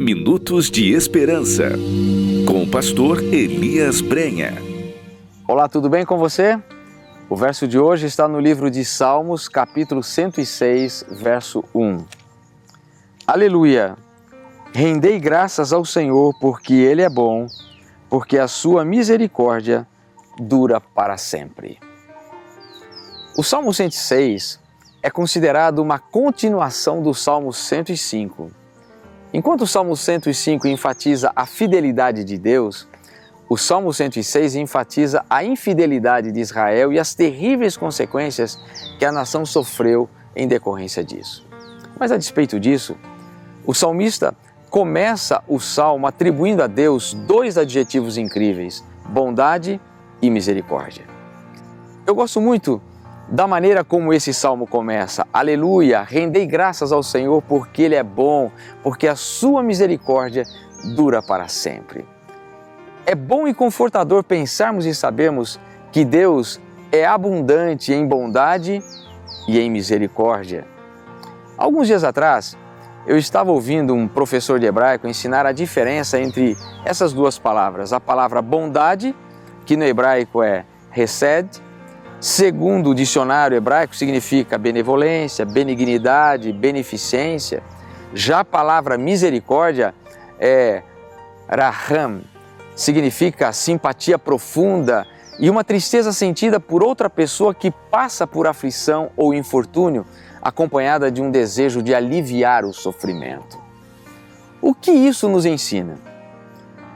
Minutos de Esperança, com o pastor Elias Brenha. Olá, tudo bem com você? O verso de hoje está no livro de Salmos, capítulo 106, verso 1. Aleluia! Rendei graças ao Senhor, porque Ele é bom, porque a sua misericórdia dura para sempre. O Salmo 106 é considerado uma continuação do Salmo 105. Enquanto o Salmo 105 enfatiza a fidelidade de Deus, o Salmo 106 enfatiza a infidelidade de Israel e as terríveis consequências que a nação sofreu em decorrência disso. Mas a despeito disso, o salmista começa o salmo atribuindo a Deus dois adjetivos incríveis: bondade e misericórdia. Eu gosto muito da maneira como esse salmo começa. Aleluia! Rendei graças ao Senhor porque Ele é bom, porque a sua misericórdia dura para sempre. É bom e confortador pensarmos e sabermos que Deus é abundante em bondade e em misericórdia. Alguns dias atrás, eu estava ouvindo um professor de hebraico ensinar a diferença entre essas duas palavras, a palavra bondade, que no hebraico é hesed, Segundo o dicionário hebraico, significa benevolência, benignidade, beneficência. Já a palavra misericórdia é raham, significa simpatia profunda e uma tristeza sentida por outra pessoa que passa por aflição ou infortúnio, acompanhada de um desejo de aliviar o sofrimento. O que isso nos ensina?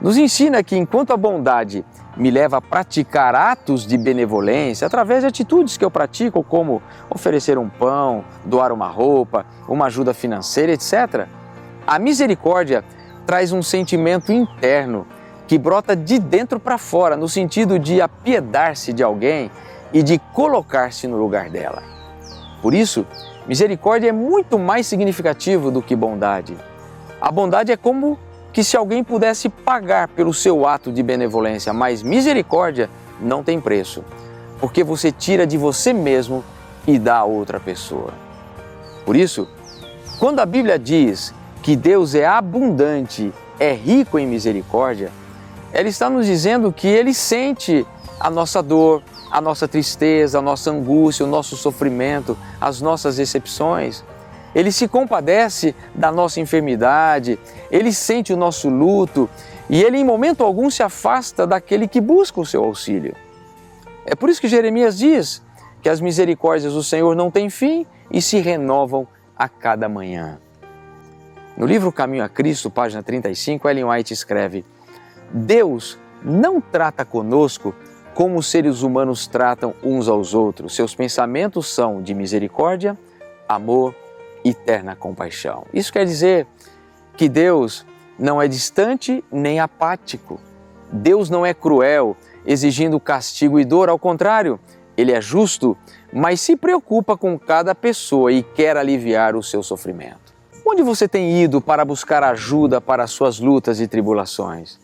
Nos ensina que enquanto a bondade me leva a praticar atos de benevolência através de atitudes que eu pratico, como oferecer um pão, doar uma roupa, uma ajuda financeira, etc. A misericórdia traz um sentimento interno que brota de dentro para fora, no sentido de apiedar-se de alguém e de colocar-se no lugar dela. Por isso, misericórdia é muito mais significativo do que bondade. A bondade é como que se alguém pudesse pagar pelo seu ato de benevolência, mas misericórdia não tem preço, porque você tira de você mesmo e dá a outra pessoa. Por isso, quando a Bíblia diz que Deus é abundante, é rico em misericórdia, ela está nos dizendo que Ele sente a nossa dor, a nossa tristeza, a nossa angústia, o nosso sofrimento, as nossas decepções. Ele se compadece da nossa enfermidade, ele sente o nosso luto e ele, em momento algum, se afasta daquele que busca o seu auxílio. É por isso que Jeremias diz que as misericórdias do Senhor não têm fim e se renovam a cada manhã. No livro Caminho a Cristo, página 35, Ellen White escreve: Deus não trata conosco como os seres humanos tratam uns aos outros. Seus pensamentos são de misericórdia, amor eterna compaixão. Isso quer dizer que Deus não é distante nem apático. Deus não é cruel, exigindo castigo e dor, ao contrário, ele é justo, mas se preocupa com cada pessoa e quer aliviar o seu sofrimento. Onde você tem ido para buscar ajuda para as suas lutas e tribulações?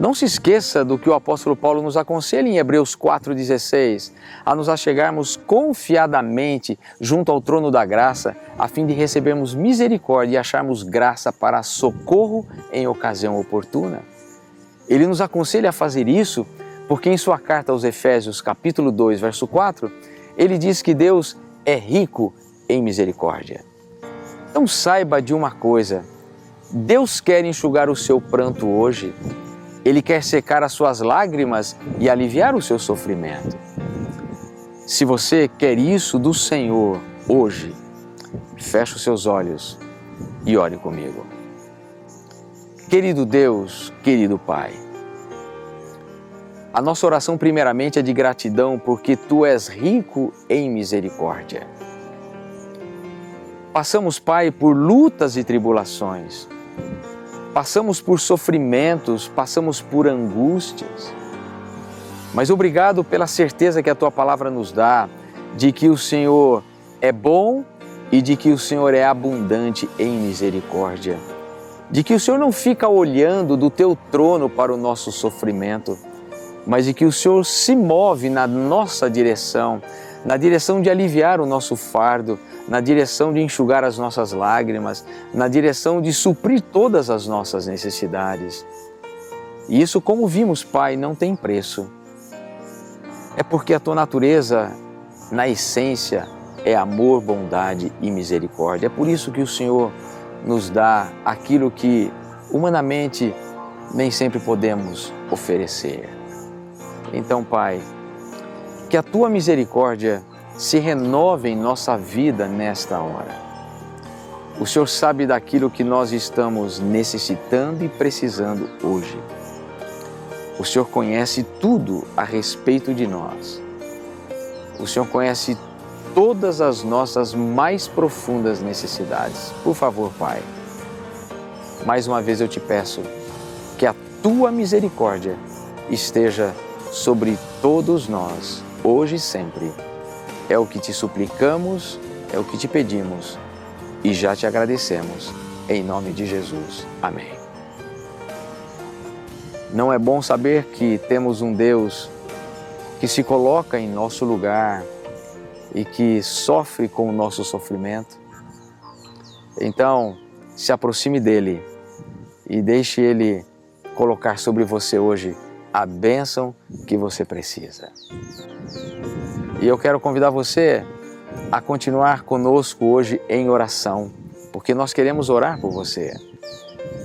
Não se esqueça do que o apóstolo Paulo nos aconselha em Hebreus 4,16, a nos achegarmos confiadamente junto ao trono da graça, a fim de recebermos misericórdia e acharmos graça para socorro em ocasião oportuna. Ele nos aconselha a fazer isso porque em sua carta aos Efésios, capítulo 2, verso 4, ele diz que Deus é rico em misericórdia. Então saiba de uma coisa: Deus quer enxugar o seu pranto hoje ele quer secar as suas lágrimas e aliviar o seu sofrimento. Se você quer isso do Senhor hoje, feche os seus olhos e ore comigo. Querido Deus, querido Pai, a nossa oração primeiramente é de gratidão porque Tu és rico em misericórdia. Passamos, Pai, por lutas e tribulações passamos por sofrimentos, passamos por angústias. Mas obrigado pela certeza que a tua palavra nos dá de que o Senhor é bom e de que o Senhor é abundante em misericórdia. De que o Senhor não fica olhando do teu trono para o nosso sofrimento, mas de que o Senhor se move na nossa direção na direção de aliviar o nosso fardo, na direção de enxugar as nossas lágrimas, na direção de suprir todas as nossas necessidades. E isso, como vimos, Pai, não tem preço. É porque a tua natureza, na essência, é amor, bondade e misericórdia. É por isso que o Senhor nos dá aquilo que humanamente nem sempre podemos oferecer. Então, Pai, que a tua misericórdia se renove em nossa vida nesta hora. O Senhor sabe daquilo que nós estamos necessitando e precisando hoje. O Senhor conhece tudo a respeito de nós. O Senhor conhece todas as nossas mais profundas necessidades. Por favor, Pai, mais uma vez eu te peço que a tua misericórdia esteja sobre todos nós, hoje e sempre. É o que te suplicamos, é o que te pedimos e já te agradecemos. Em nome de Jesus. Amém. Não é bom saber que temos um Deus que se coloca em nosso lugar e que sofre com o nosso sofrimento? Então, se aproxime dele e deixe ele colocar sobre você hoje a bênção que você precisa. E eu quero convidar você a continuar conosco hoje em oração, porque nós queremos orar por você.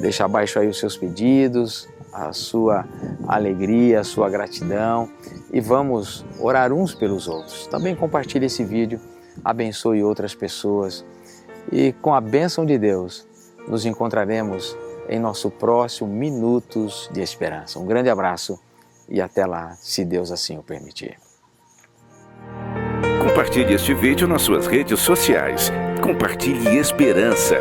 Deixa abaixo aí os seus pedidos, a sua alegria, a sua gratidão e vamos orar uns pelos outros. Também compartilhe esse vídeo, abençoe outras pessoas e com a bênção de Deus nos encontraremos em nosso próximo Minutos de Esperança. Um grande abraço e até lá, se Deus assim o permitir. Compartilhe este vídeo nas suas redes sociais. Compartilhe esperança.